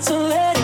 to let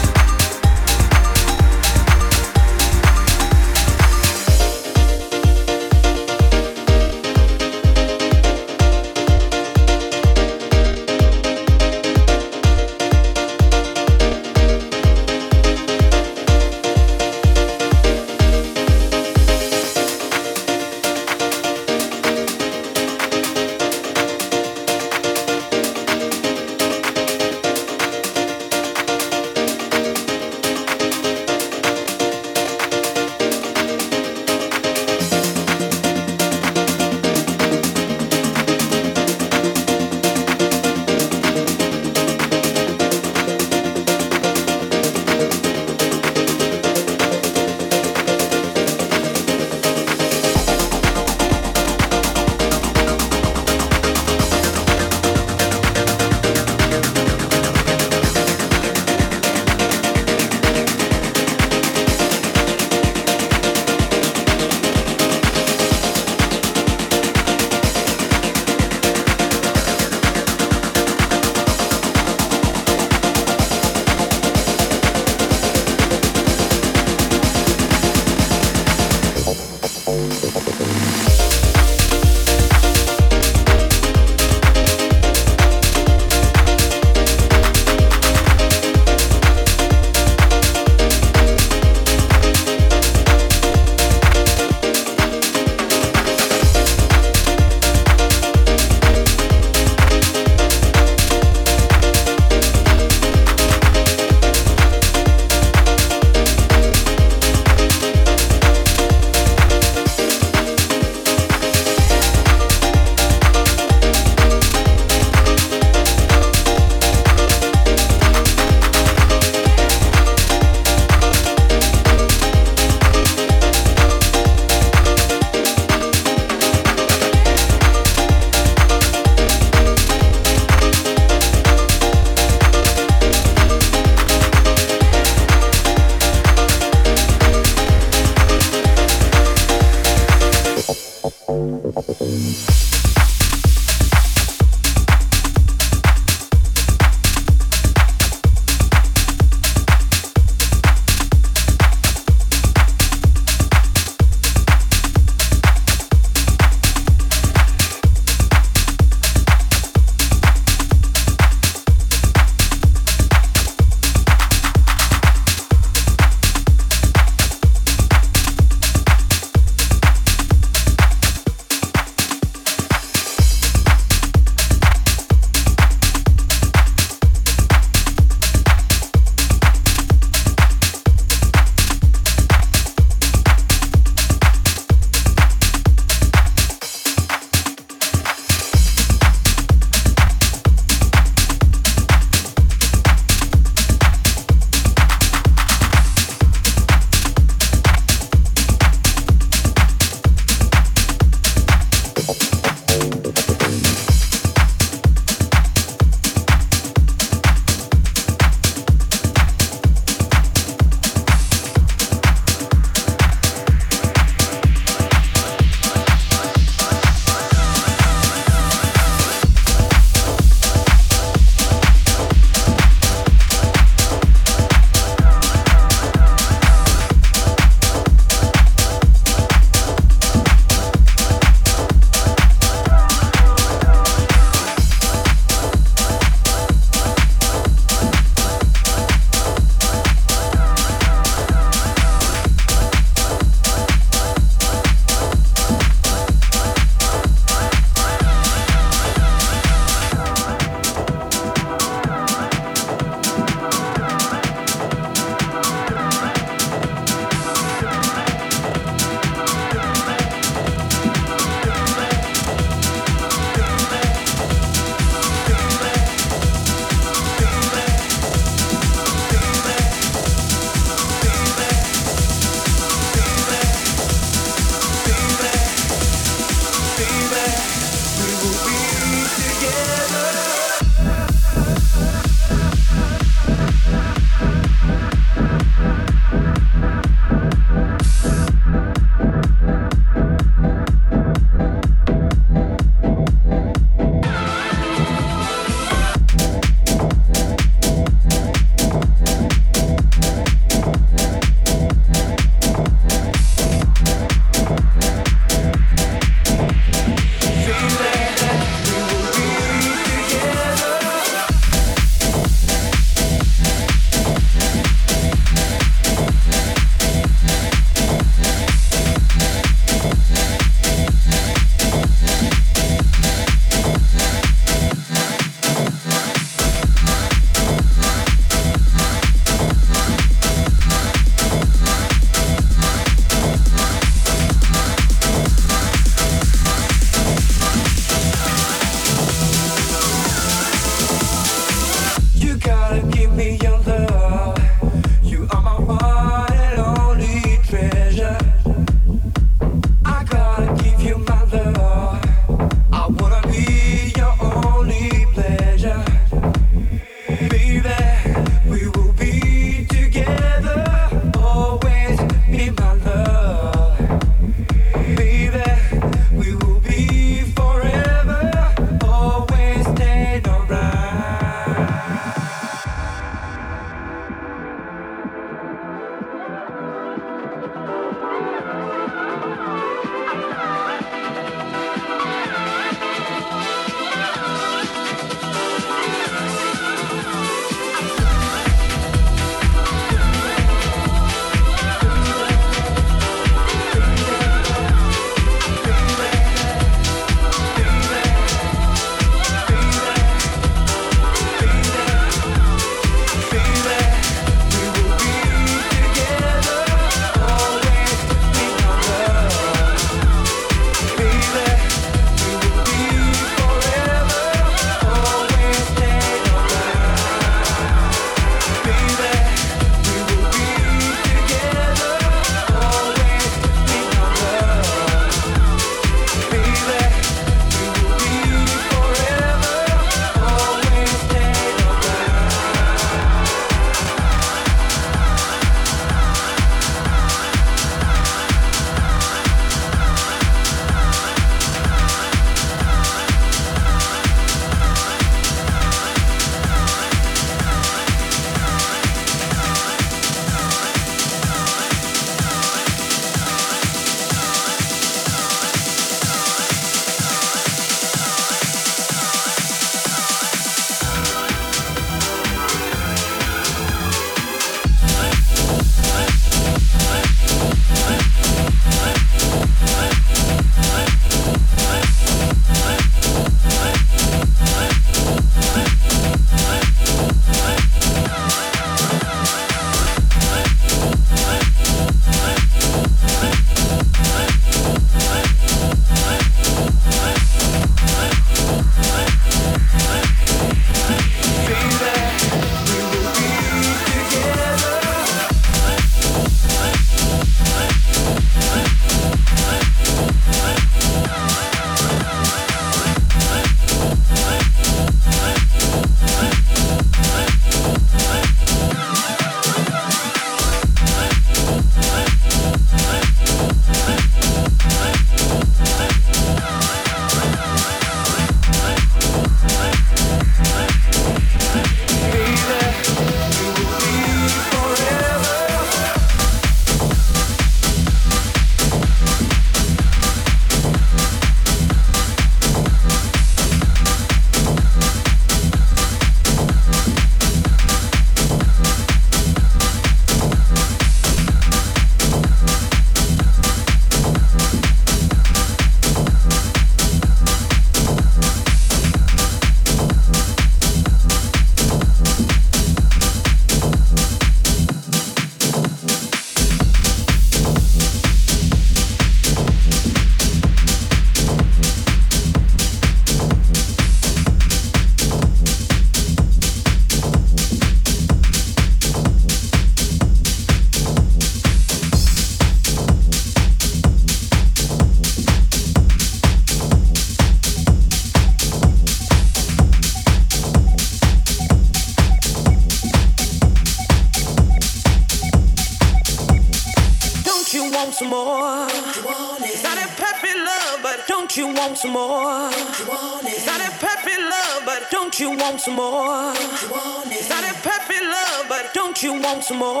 some more?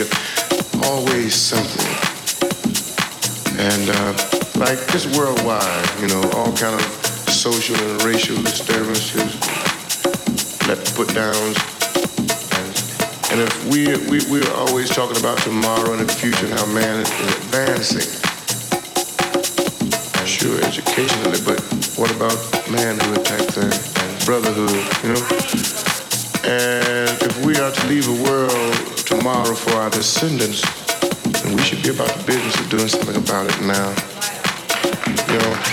Of. Always something. And uh, like just worldwide, you know, all kind of social and racial disturbances, let put downs. And, and if we, we, we're always talking about tomorrow and the future and how man is advancing, sure, educationally, but what about manhood type thing brotherhood, you know? And if we are to leave a world tomorrow for our descendants, then we should be about the business of doing something about it now. You know,